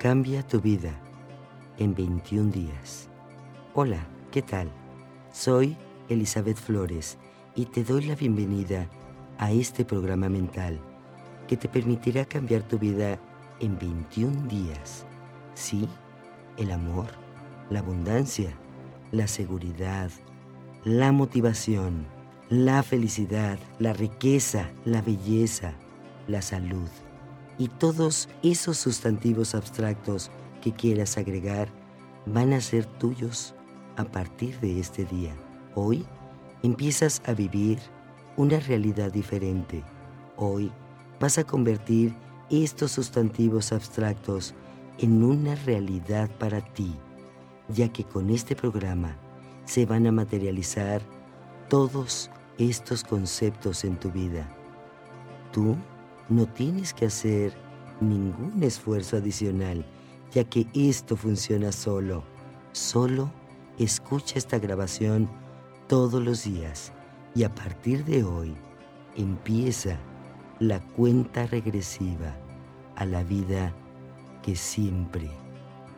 Cambia tu vida en 21 días. Hola, ¿qué tal? Soy Elizabeth Flores y te doy la bienvenida a este programa mental que te permitirá cambiar tu vida en 21 días. Sí, el amor, la abundancia, la seguridad, la motivación, la felicidad, la riqueza, la belleza, la salud y todos esos sustantivos abstractos que quieras agregar van a ser tuyos a partir de este día. Hoy empiezas a vivir una realidad diferente. Hoy vas a convertir estos sustantivos abstractos en una realidad para ti, ya que con este programa se van a materializar todos estos conceptos en tu vida. Tú no tienes que hacer ningún esfuerzo adicional, ya que esto funciona solo. Solo escucha esta grabación todos los días y a partir de hoy empieza la cuenta regresiva a la vida que siempre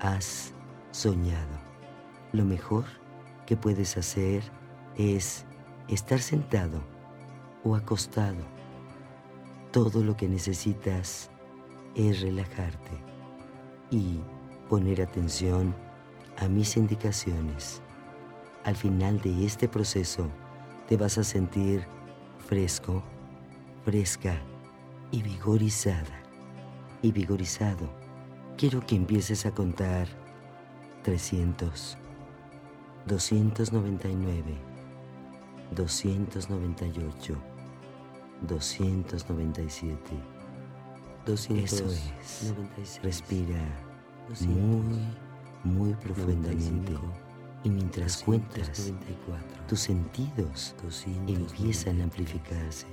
has soñado. Lo mejor que puedes hacer es estar sentado o acostado todo lo que necesitas es relajarte y poner atención a mis indicaciones. Al final de este proceso te vas a sentir fresco, fresca y vigorizada. Y vigorizado, quiero que empieces a contar 300, 299, 298, 297. 200, Eso es. Respira muy, muy profundamente. Y mientras cuentas, tus sentidos empiezan a amplificarse.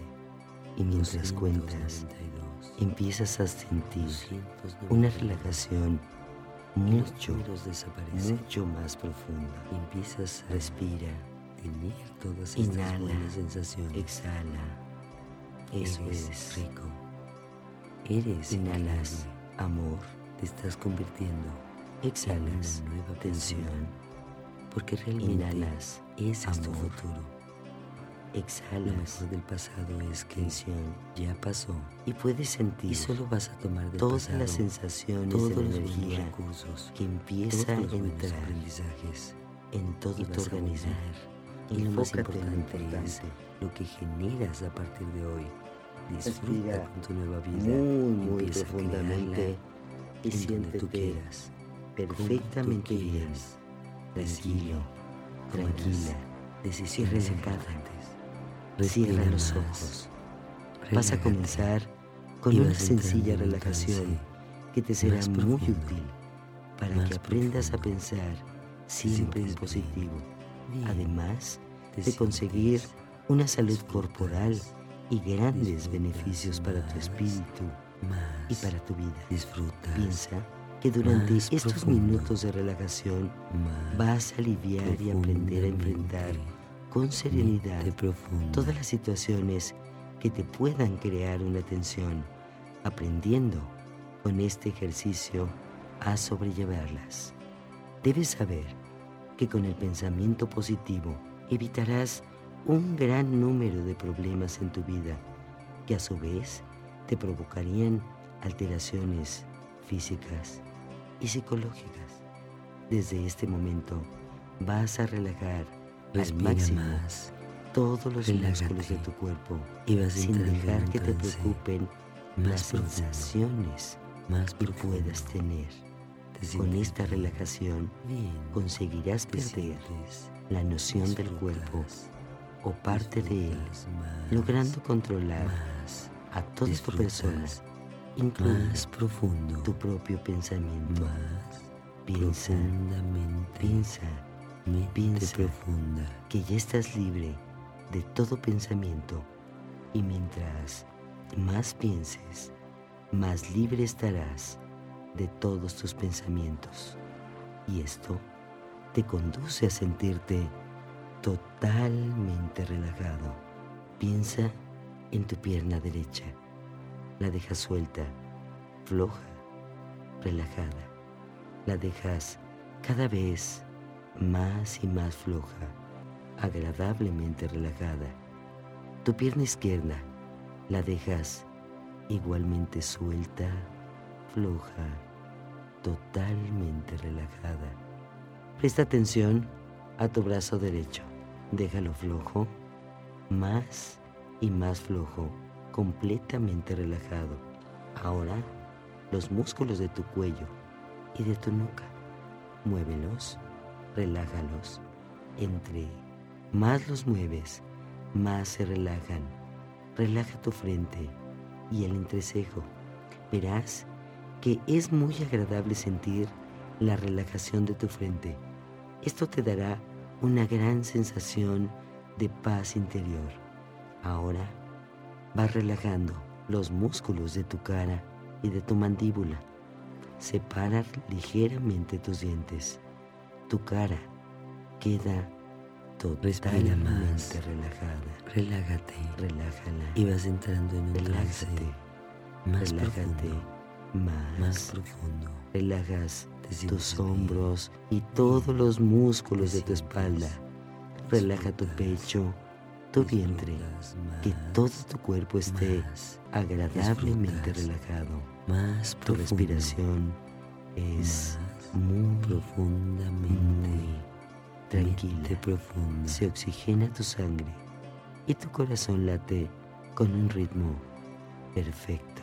Y mientras cuentas, empiezas a sentir una relajación mucho, mucho más profunda. Empiezas a respirar, inhala, sensaciones. exhala eso es rico. Eres inhalas amor, te estás convirtiendo. Exhalas nueva tensión, porque realmente inhalas es tu futuro. Exhalas. Lo del pasado es que tensión ya pasó y puedes sentir y solo vas a tomar todas las sensaciones todos de la energía recursos que empieza a entrar aprendizajes en todo tu organismo. Y lo más importante es lo que generas a partir de hoy. Disfruta con tu nueva vida. Muy, muy profundamente y siéntete tú quieras. Perfectamente bien. Tranquilo, tranquila, decisiones importantes. Cierra los ojos. Vas a comenzar con una sencilla relajación que te será muy útil para que aprendas a pensar siempre en positivo, además de conseguir una salud corporal y grandes beneficios para tu espíritu y para tu vida. Disfruta. Piensa que durante estos minutos de relajación vas a aliviar y aprender a enfrentar con serenidad todas las situaciones que te puedan crear una tensión, aprendiendo con este ejercicio a sobrellevarlas. Debes saber que con el pensamiento positivo evitarás un gran número de problemas en tu vida que a su vez te provocarían alteraciones físicas y psicológicas. Desde este momento vas a relajar al máximo todos los músculos de tu cuerpo y vas sin dejar que te preocupen las sensaciones más que puedas tener. Con esta relajación conseguirás perder la noción del cuerpo o parte de él, logrando controlar a toda tu persona, incluso profundo tu propio pensamiento. piensa, piensa, piensa profunda que ya estás libre de todo pensamiento y mientras más pienses, más libre estarás de todos tus pensamientos. Y esto te conduce a sentirte totalmente relajado. Piensa en tu pierna derecha. La deja suelta, floja, relajada. la dejas cada vez más y más floja, agradablemente relajada. Tu pierna izquierda la dejas igualmente suelta, floja, totalmente relajada. Presta atención a tu brazo derecho. Déjalo flojo, más y más flojo, completamente relajado. Ahora, los músculos de tu cuello y de tu nuca. Muévelos, relájalos. Entre más los mueves, más se relajan. Relaja tu frente y el entrecejo. Verás que es muy agradable sentir la relajación de tu frente. Esto te dará una gran sensación de paz interior. Ahora vas relajando los músculos de tu cara y de tu mandíbula. Separa ligeramente tus dientes. Tu cara queda totalmente más. relajada. Relájate. Relájala. Y vas entrando en un Relájate. más Relájate. profundo. Más. Más profundo. Relajas tus hombros y todos los músculos de tu espalda. Relaja tu pecho, tu vientre, que todo tu cuerpo esté agradablemente relajado. más Tu respiración es muy profundamente tranquila. profunda. Se oxigena tu sangre y tu corazón late con un ritmo perfecto.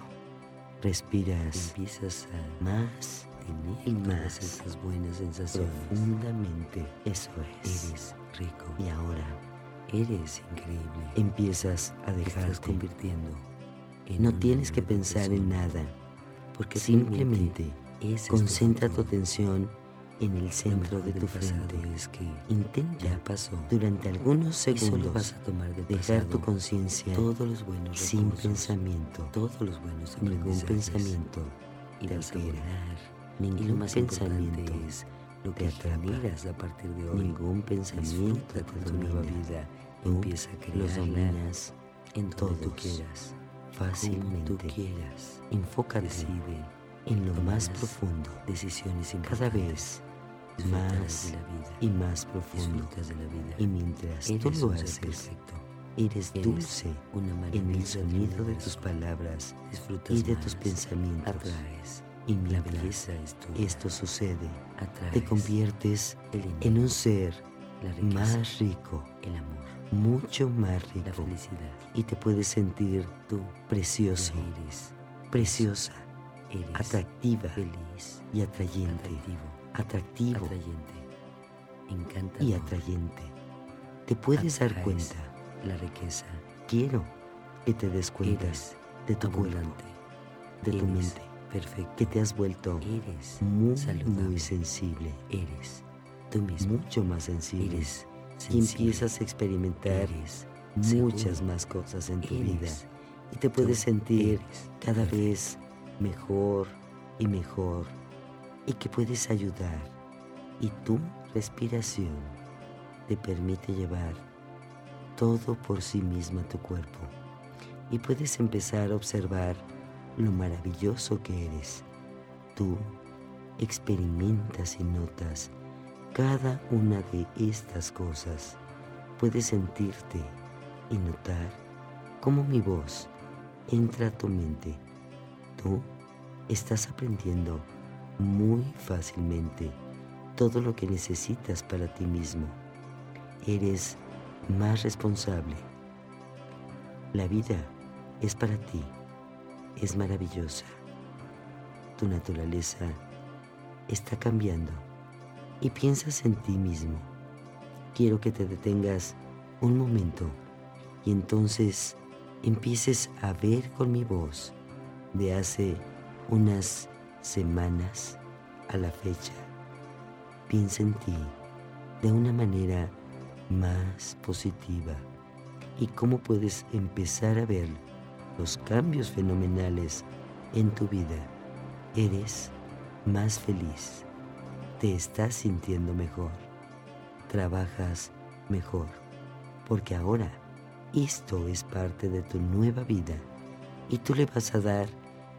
Respiras Empiezas a más tener y más esas buenas sensaciones. profundamente. Eso es. Eres rico. Y ahora Eres increíble. empiezas a dejarte. convirtiendo en No tienes que pensar en nada. Porque Simplemente concentra tu atención en el centro de tu frente. es que Intenta ya pasó. durante algunos Y solo segundos vas a tomar del dejar tu conciencia todos los buenos sin pensamiento, todos los buenos ningún pensamiento y te vas a altera, volar. Y ningún más pensamiento es lo que generas a partir de hoy. ningún pensamiento de tu nueva vida. Empieza a los crearla dominas en donde tú quieras, fácilmente. tú quieras. Enfócate Decide en lo más profundo, decisiones cada vez más de la vida. y más profundo. Y mientras tú lo haces, eres dulce en el sonido de tus palabras y de tus pensamientos. Y mientras belleza es tuya. esto sucede, te conviertes en un ser más rico, mucho más rico. Y te puedes sentir Tú precioso, preciosa, atractiva y atrayente, atractivo, atractivo atrayente, encantador. y atrayente. Te puedes dar cuenta, la riqueza. quiero que te des cuenta Eres de tu cuerpo, abundante, de tu mente, perfecto, que te has vuelto eres muy, saludable, muy sensible, eres tú mismo, mucho más sensible. eres Y sensible, empiezas a experimentar eres muchas seguro, más cosas en tu eres vida y te puedes sentir cada perfecto. vez mejor y mejor y que puedes ayudar y tu respiración te permite llevar todo por sí misma tu cuerpo y puedes empezar a observar lo maravilloso que eres. Tú experimentas y notas cada una de estas cosas. Puedes sentirte y notar cómo mi voz entra a tu mente. Tú estás aprendiendo muy fácilmente todo lo que necesitas para ti mismo. Eres más responsable. La vida es para ti. Es maravillosa. Tu naturaleza está cambiando y piensas en ti mismo. Quiero que te detengas un momento y entonces empieces a ver con mi voz de hace unas semanas a la fecha. Piensa en ti de una manera más positiva y cómo puedes empezar a ver los cambios fenomenales en tu vida. Eres más feliz, te estás sintiendo mejor, trabajas mejor, porque ahora esto es parte de tu nueva vida y tú le vas a dar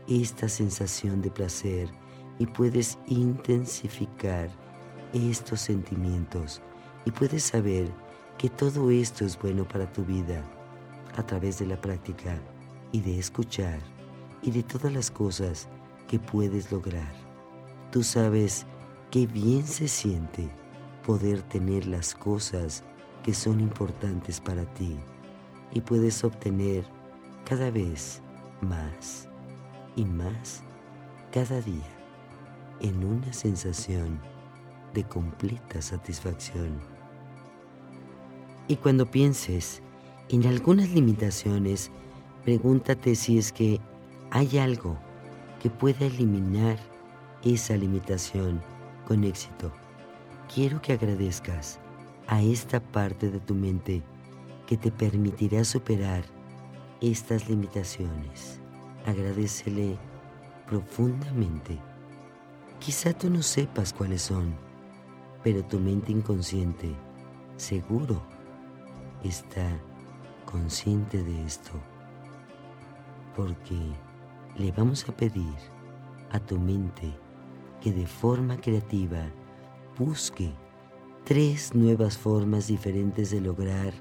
esta sensación de placer y puedes intensificar estos sentimientos y puedes saber que todo esto es bueno para tu vida a través de la práctica y de escuchar y de todas las cosas que puedes lograr. Tú sabes qué bien se siente poder tener las cosas que son importantes para ti y puedes obtener cada vez más y más cada día en una sensación de completa satisfacción. Y cuando pienses en algunas limitaciones, pregúntate si es que hay algo que pueda eliminar esa limitación con éxito. Quiero que agradezcas a esta parte de tu mente que te permitirá superar estas limitaciones. Agradecele profundamente. Quizá tú no sepas cuáles son, pero tu mente inconsciente seguro está consciente de esto, porque le vamos a pedir a tu mente que de forma creativa busque tres nuevas formas diferentes de lograr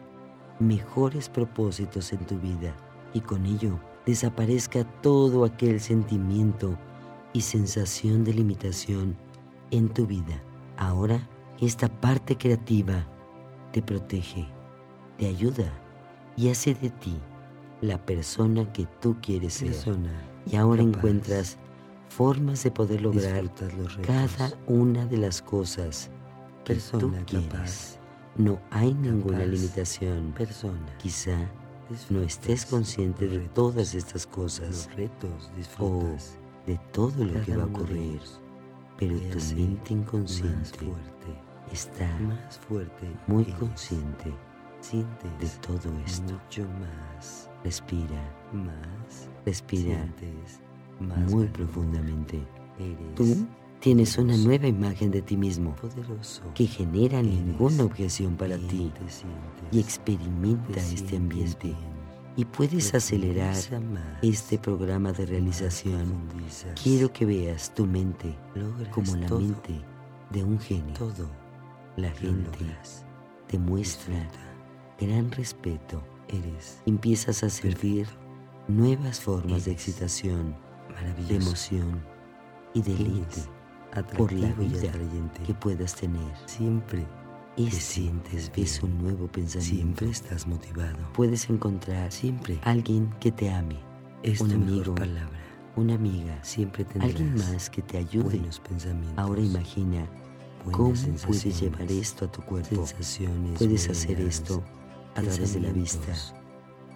mejores propósitos en tu vida y con ello desaparezca todo aquel sentimiento y sensación de limitación en tu vida. Ahora, esta parte creativa te protege, te ayuda y hace de ti la persona que tú quieres ser. y ahora encuentras formas de poder lograr cada una de las cosas que tú quieres. no hay ninguna limitación. Persona. Quizá no estés consciente de todas estas cosas o de todo lo que va a ocurrir, pero tu mente inconsciente está más fuerte, muy consciente de todo esto. Mucho más. Respira más. Respira muy profundamente. Tú tienes una nueva imagen de ti mismo que genera ninguna objeción para ti y experimenta este ambiente. y puedes acelerar este programa de realización. Quiero que veas tu mente como la mente de un genio. La gente te muestra gran respeto. Eres. Empiezas a servir nuevas formas de excitación, de emoción y deleite por la vida que puedas tener. Siempre este sientes es un nuevo pensamiento. Siempre estás motivado. Puedes encontrar siempre alguien que te ame. Es un amigo, palabra. una amiga. Siempre tendrás alguien más que te ayude. Buenos pensamientos. Ahora imagina cómo puedes llevar esto a tu cuerpo. Puedes hacer esto a través de la vista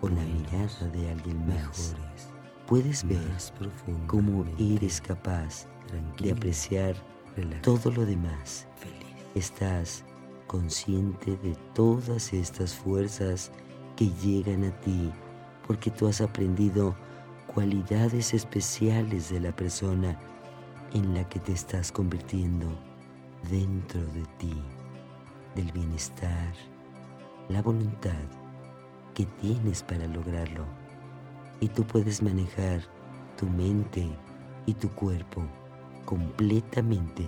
o la mirada de alguien más. Puedes ver cómo eres capaz de apreciar todo lo demás. Estás consciente de todas estas fuerzas que llegan a ti porque tú has aprendido cualidades especiales de la persona en la que te estás convirtiendo dentro de ti, del bienestar, la voluntad que tienes para lograrlo. Y tú puedes manejar tu mente y tu cuerpo completamente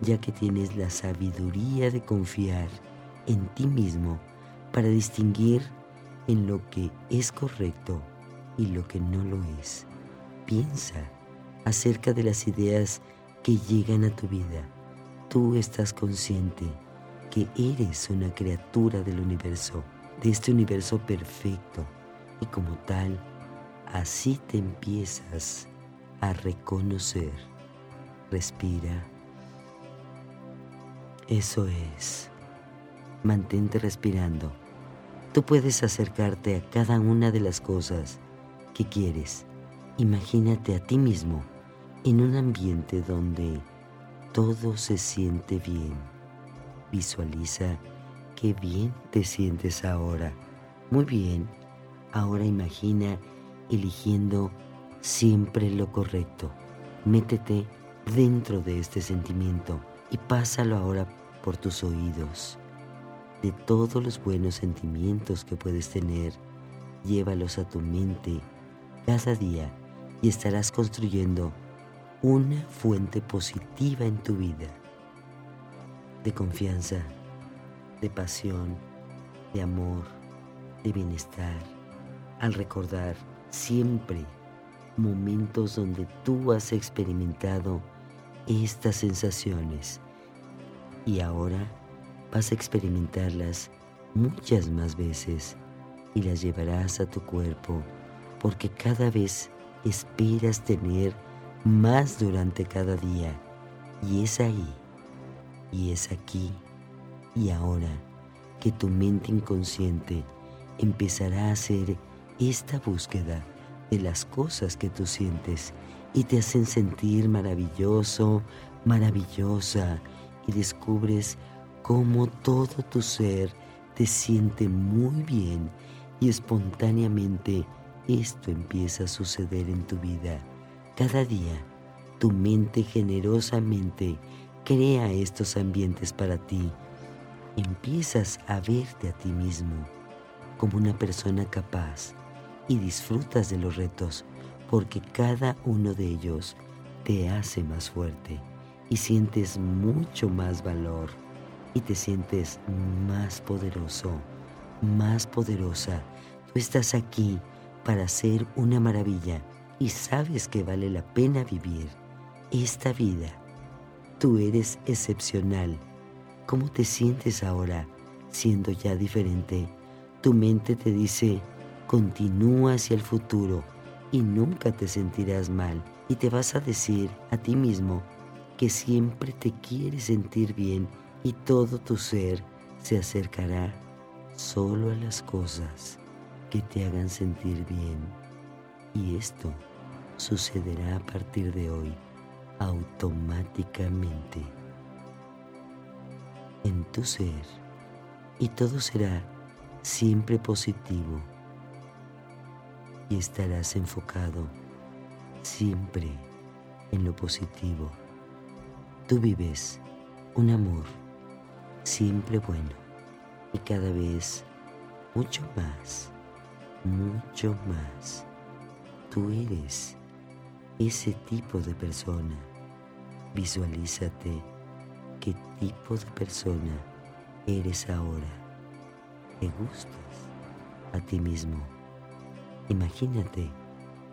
ya que tienes la sabiduría de confiar en ti mismo para distinguir en lo que es correcto y lo que no lo es. Piensa acerca de las ideas que llegan a tu vida. Tú estás consciente que eres una criatura del universo, de este universo perfecto, y como tal, así te empiezas a reconocer. Respira eso es. Mantente respirando. Tú puedes acercarte a cada una de las cosas que quieres. Imagínate a ti mismo en un ambiente donde todo se siente bien. Visualiza qué bien te sientes ahora. Muy bien. Ahora imagina eligiendo siempre lo correcto. Métete dentro de este sentimiento y pásalo ahora por tus oídos. De todos los buenos sentimientos que puedes tener, llévalos a tu mente cada día y estarás construyendo una fuente positiva en tu vida, de confianza, de pasión, de amor, de bienestar, al recordar siempre momentos donde tú has experimentado estas sensaciones. Y ahora vas a experimentarlas muchas más veces y las llevarás a tu cuerpo porque cada vez esperas tener más durante cada día. Y es ahí y es aquí y ahora que tu mente inconsciente empezará a hacer esta búsqueda de las cosas que tú sientes y te hacen sentir maravilloso, maravillosa y descubres cómo todo tu ser te siente muy bien y espontáneamente esto empieza a suceder en tu vida. Cada día tu mente generosamente crea estos ambientes para ti. Empiezas a verte a ti mismo como una persona capaz y disfrutas de los retos porque cada uno de ellos te hace más fuerte y sientes mucho más valor y te sientes más poderoso, más poderosa. Tú estás aquí para ser una maravilla y sabes que vale la pena vivir esta vida. Tú eres excepcional. ¿Cómo te sientes ahora siendo ya diferente? Tu mente te dice, continúa hacia el futuro y nunca te sentirás mal. Y te vas a decir a ti mismo que siempre te quieres sentir bien y todo tu ser se acercará solo a las cosas que te hagan sentir bien. Y esto sucederá a partir de hoy automáticamente. En tu ser y todo será siempre positivo estarás enfocado siempre en lo positivo. Tú vives un amor siempre bueno y cada vez mucho más, mucho más. Tú eres ese tipo de persona. Visualízate qué tipo de persona eres ahora. ¿Te gustas a ti mismo? Imagínate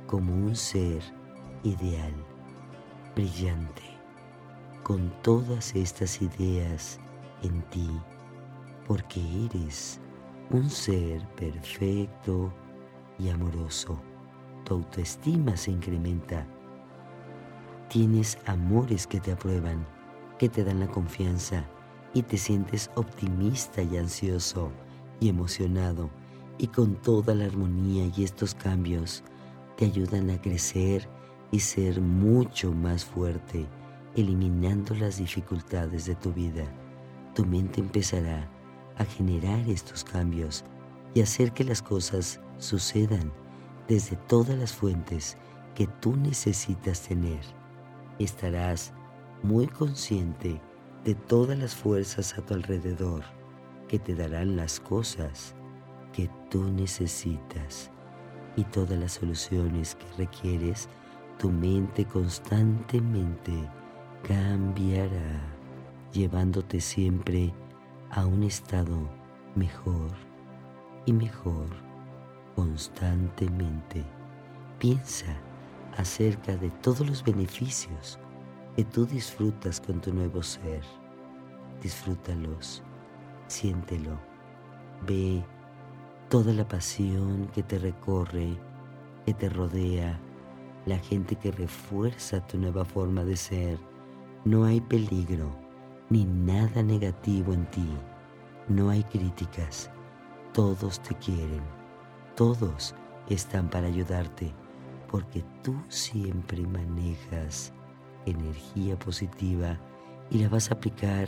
como un ser ideal, brillante, con todas estas ideas en ti, porque eres un ser perfecto y amoroso. Tu autoestima se incrementa. Tienes amores que te aprueban, que te dan la confianza y te sientes optimista y ansioso y emocionado y con toda la armonía y estos cambios te ayudan a crecer y ser mucho más fuerte, eliminando las dificultades de tu vida. Tu mente empezará a generar estos cambios y hacer que las cosas sucedan desde todas las fuentes que tú necesitas tener. Estarás muy consciente de todas las fuerzas a tu alrededor que te darán las cosas que tú necesitas y todas las soluciones que requieres, tu mente constantemente cambiará, llevándote siempre a un estado mejor y mejor constantemente. Piensa acerca de todos los beneficios que tú disfrutas con tu nuevo ser. Disfrútalos, siéntelo, ve toda la pasión que te recorre, que te rodea, la gente que refuerza tu nueva forma de ser. No hay peligro ni nada negativo en ti. No hay críticas. Todos te quieren. Todos están para ayudarte porque tú siempre manejas energía positiva y la vas a aplicar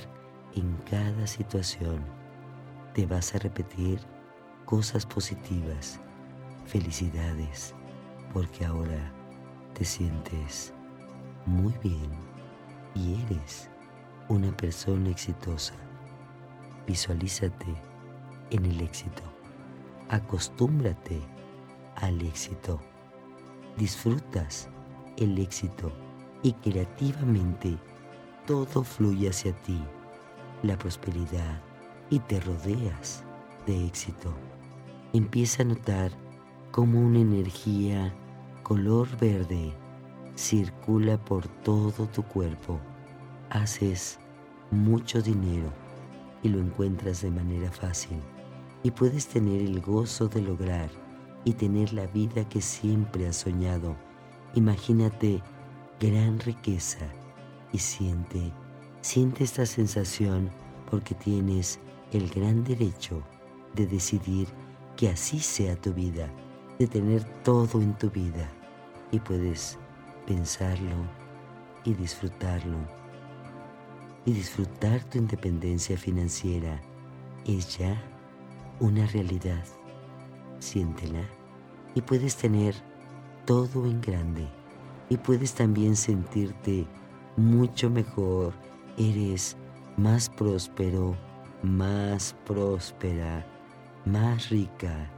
en cada situación. Te vas a repetir cosas positivas, felicidades, porque ahora te sientes muy bien y eres una persona exitosa. Visualízate en el éxito. Acostúmbrate al éxito. Disfrutas el éxito y creativamente todo fluye hacia ti, la prosperidad, y te rodeas de éxito. Empieza a notar cómo una energía color verde circula por todo tu cuerpo. Haces mucho dinero y lo encuentras de manera fácil y puedes tener el gozo de lograr y tener la vida que siempre has soñado. Imagínate gran riqueza y siente, siente esta sensación porque tienes el gran derecho de decidir que así sea tu vida, de tener todo en tu vida y puedes pensarlo y disfrutarlo. Y disfrutar tu independencia financiera es ya una realidad. Siéntela y puedes tener todo en grande y puedes también sentirte mucho mejor. Eres más próspero, más próspera, más rica,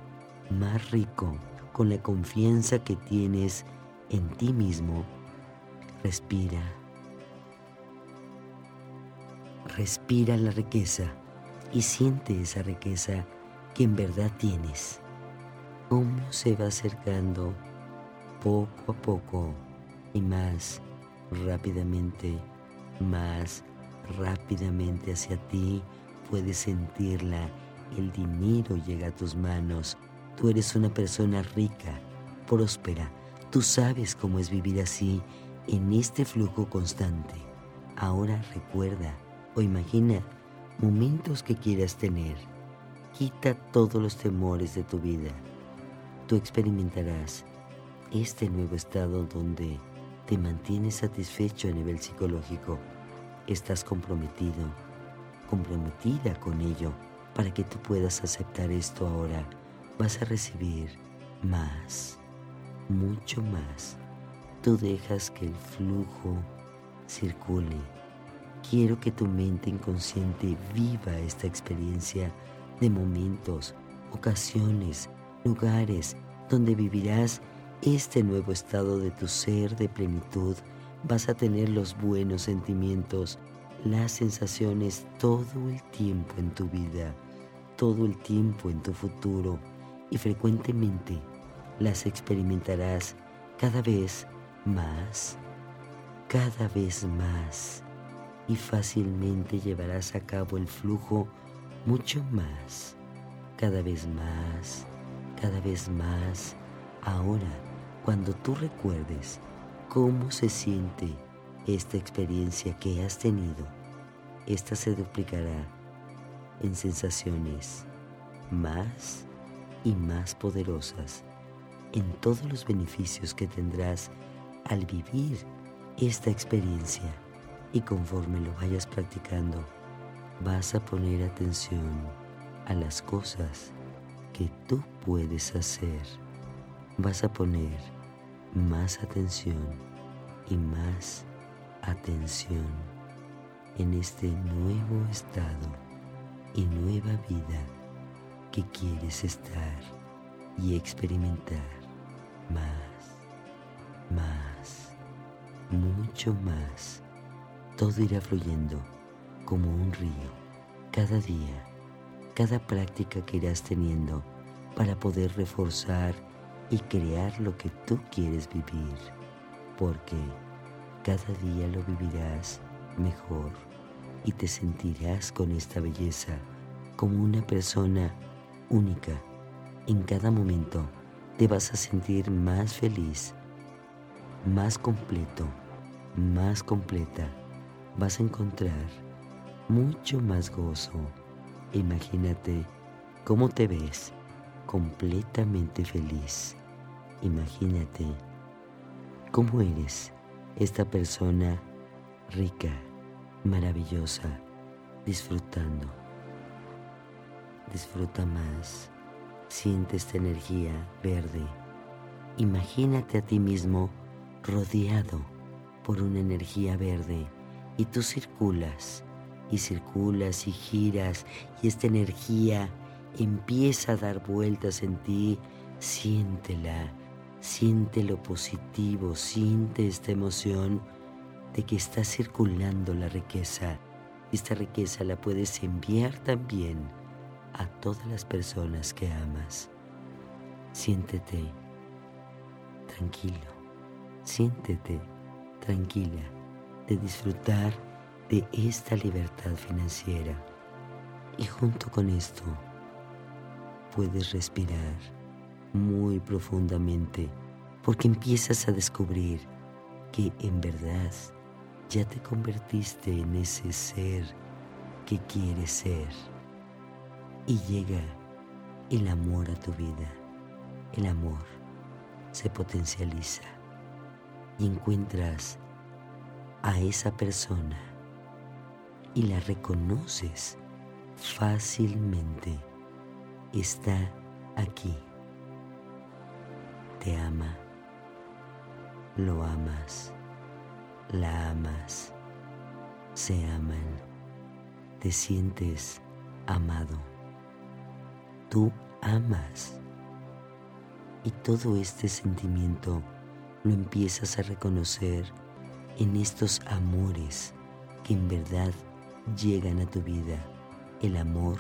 más rico, con la confianza que tienes en ti mismo. Respira. Respira la riqueza y siente esa riqueza que en verdad tienes. Cómo se va acercando poco a poco y más rápidamente, más rápidamente hacia ti. Puedes sentirla. El dinero llega a tus manos. Tú eres una persona rica, próspera. Tú sabes cómo es vivir así, en este flujo constante. Ahora recuerda o imagina momentos que quieras tener. Quita todos los temores de tu vida. Tú experimentarás este nuevo estado donde te mantienes satisfecho a nivel psicológico. Estás comprometido, comprometida con ello para que tú puedas aceptar esto ahora. Vas a recibir más, mucho más. Tú dejas que el flujo circule Quiero que tu mente inconsciente viva esta experiencia de momentos, ocasiones, lugares donde vivirás este nuevo estado de tu ser de plenitud. Vas a tener los buenos sentimientos, las sensaciones todo el tiempo en tu vida, todo el tiempo en tu futuro y frecuentemente las experimentarás cada vez más, cada vez más y fácilmente llevarás a cabo el flujo mucho más, cada vez más, cada vez más. Ahora, cuando tú recuerdes cómo se siente esta experiencia que has tenido, esta se duplicará en sensaciones más y más poderosas, en todos los beneficios que tendrás al vivir esta experiencia y conforme lo vayas practicando, vas a poner atención a las cosas que tú puedes hacer. Vas a poner más atención y más atención en este nuevo estado y nueva vida que quieres estar y experimentar más, más, mucho más. Todo irá fluyendo como un río cada día, cada práctica que irás teniendo para poder reforzar y crear lo que tú quieres vivir, porque cada día lo vivirás mejor y te sentirás con esta belleza como una persona única. En cada momento te vas a sentir más feliz, más completo, más completa vas a encontrar mucho más gozo. Imagínate cómo te ves completamente feliz. Imagínate cómo eres esta persona rica, maravillosa, disfrutando. Disfruta más. Siente esta energía verde. Imagínate a ti mismo rodeado por una energía verde y tú circulas y circulas y giras y esta energía empieza a dar vueltas en ti, siéntela, siente lo positivo, siente esta emoción de que está circulando la riqueza. Esta riqueza la puedes enviar también a todas las personas que amas. Siéntete tranquilo, siéntete tranquila de disfrutar de esta libertad financiera. Y junto con esto puedes respirar muy profundamente porque empiezas a descubrir que en verdad ya te convertiste en ese ser que quieres ser. Y llega el amor a tu vida. El amor se potencializa y encuentras a esa persona y la reconoces fácilmente. Está aquí. Te ama. Lo amas. La amas. Se aman. Te sientes amado. Tú amas. Y todo este sentimiento lo empiezas a reconocer en estos amores que en verdad llegan a tu vida. El amor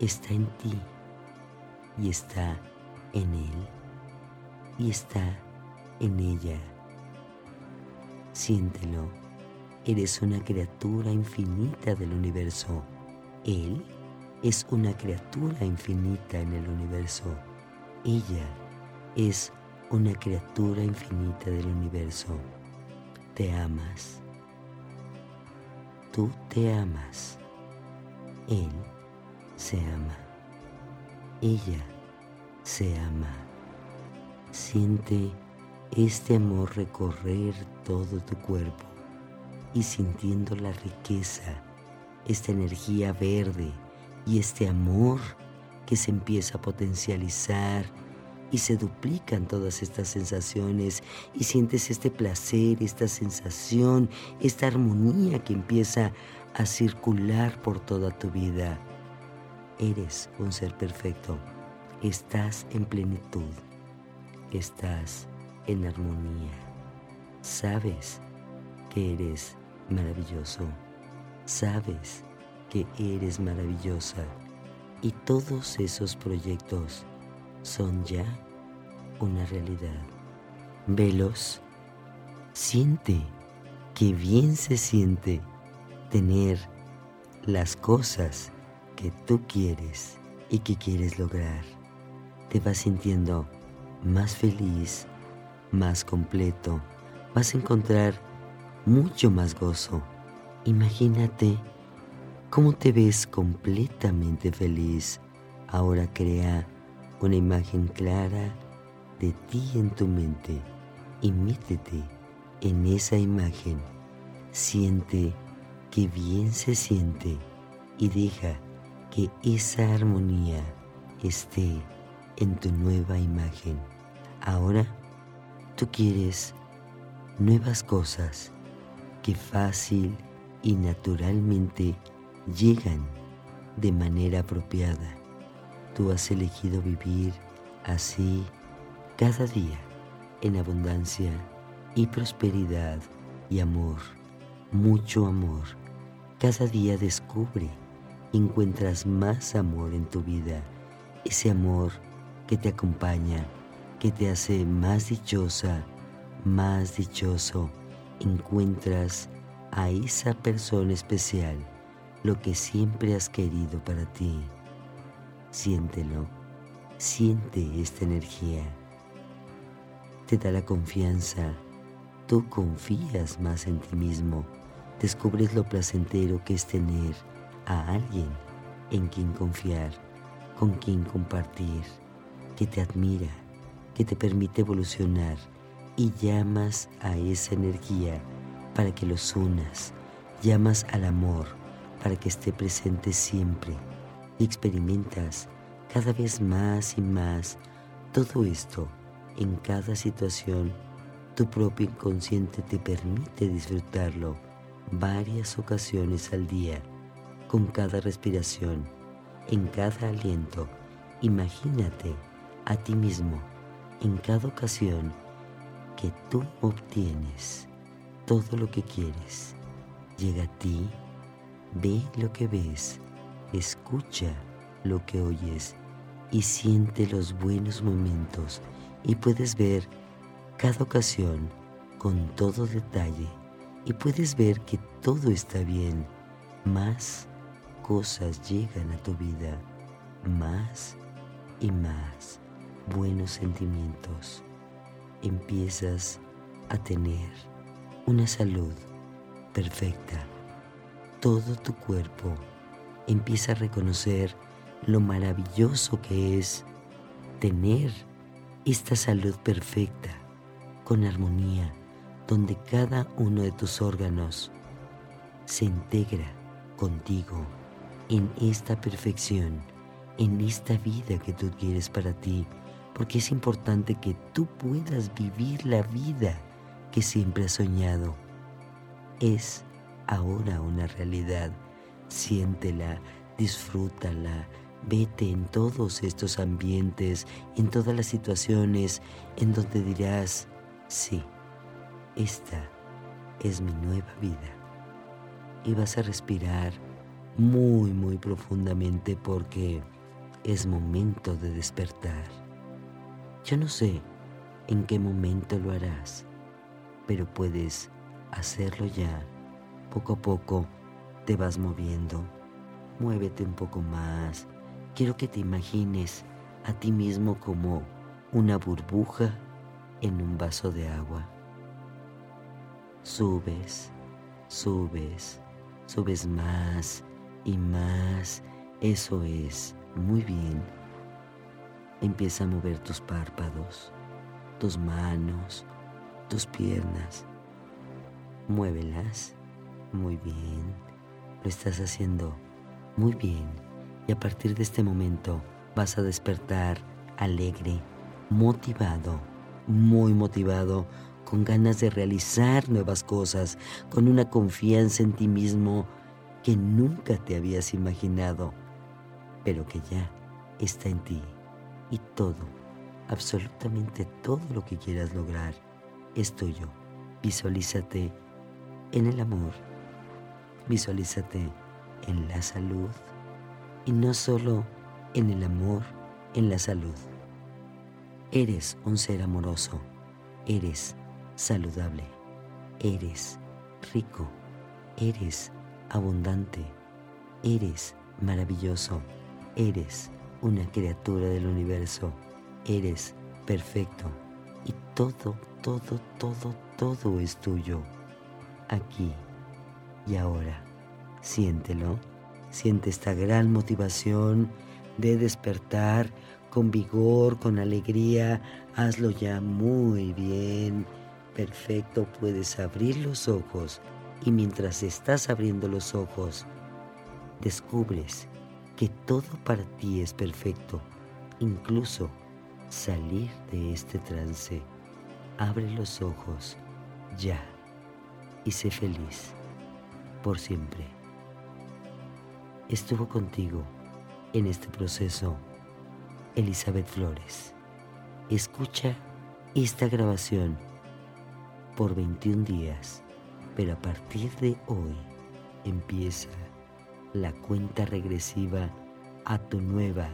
está en ti y está en él y está en ella. Siéntelo, eres una criatura infinita del universo. Él es una criatura infinita en el universo. Ella es una criatura infinita del universo. Te amas. Tú te amas. Él se ama. Ella se ama. Siente este amor recorrer todo tu cuerpo y sintiendo la riqueza, esta energía verde y este amor que se empieza a potencializar y se duplican todas estas sensaciones y sientes este placer, esta sensación, esta armonía que empieza a circular por toda tu vida. Eres un ser perfecto, estás en plenitud, estás en armonía, sabes que eres maravilloso, sabes que eres maravillosa y todos esos proyectos son ya una realidad. Velos, siente que bien se siente tener las cosas que tú quieres y que quieres lograr. Te vas sintiendo más feliz, más completo, vas a encontrar mucho más gozo. Imagínate cómo te ves completamente feliz. Ahora crea una imagen clara de ti en tu mente y métete en esa imagen. Siente que bien se siente y deja que esa armonía esté en tu nueva imagen. Ahora tú quieres nuevas cosas que fácil y naturalmente llegan de manera apropiada Tú has elegido vivir así cada día en abundancia y prosperidad y amor, mucho amor. Cada día descubre encuentras más amor en tu vida, ese amor que te acompaña, que te hace más dichosa, más dichoso. Encuentras a esa persona especial lo que siempre has querido para ti. Siéntelo, siente esta energía. Te da la confianza, tú confías más en ti mismo, descubres lo placentero que es tener a alguien en quien confiar, con quien compartir, que te admira, que te permite evolucionar y llamas a esa energía para que los unas, llamas al amor para que esté presente siempre y experimentas cada vez más y más todo esto en cada situación. Tu propio inconsciente te permite disfrutarlo varias ocasiones al día, con cada respiración, en cada aliento. Imagínate a ti mismo en cada ocasión que tú obtienes todo lo que quieres. Llega a ti, ve lo que ves, escucha lo que oyes y siente los buenos momentos y puedes ver cada ocasión con todo detalle y puedes ver que todo está bien. Más cosas llegan a tu vida, más y más buenos sentimientos. Empiezas a tener una salud perfecta. Todo tu cuerpo empieza a reconocer lo maravilloso que es tener esta salud perfecta, con armonía, donde cada uno de tus órganos se integra contigo en esta perfección, en esta vida que tú quieres para ti, porque es importante que tú puedas vivir la vida que siempre has soñado. Es ahora una realidad. Siéntela, disfrútala, vete en todos estos ambientes, en todas las situaciones en donde dirás, sí, esta es mi nueva vida. Y vas a respirar muy, muy profundamente porque es momento de despertar. Yo no sé en qué momento lo harás, pero puedes hacerlo ya. Poco a poco te vas moviendo. Muévete un poco más. Quiero que te imagines a ti mismo como una burbuja en un vaso de agua. Subes, subes, subes más y más. Eso es, muy bien. Empieza a mover tus párpados, tus manos, tus piernas. Muévelas. Muy bien. Lo estás haciendo muy bien. Y a partir de este momento vas a despertar alegre, motivado, muy motivado, con ganas de realizar nuevas cosas, con una confianza en ti mismo que nunca te habías imaginado, pero que ya está en ti. Y todo, absolutamente todo lo que quieras lograr, es tuyo. Visualízate en el amor, visualízate en la salud y no solo en el amor, en la salud. Eres un ser amoroso, eres saludable, eres rico, eres abundante, eres maravilloso, eres una criatura del universo, eres perfecto y todo, todo, todo, todo es tuyo, aquí y ahora. Siéntelo, siente esta gran motivación de despertar con vigor, con alegría, hazlo ya muy bien, perfecto, puedes abrir los ojos. Y mientras estás abriendo los ojos, descubres que todo para ti es perfecto, incluso salir de este trance. Abre los ojos ya y sé feliz por siempre. Estuvo contigo en este proceso Elizabeth Flores. Escucha esta grabación por 21 días, pero a partir de hoy empieza la cuenta regresiva a tu nueva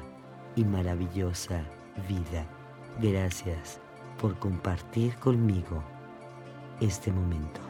y maravillosa vida. Gracias por compartir conmigo este momento.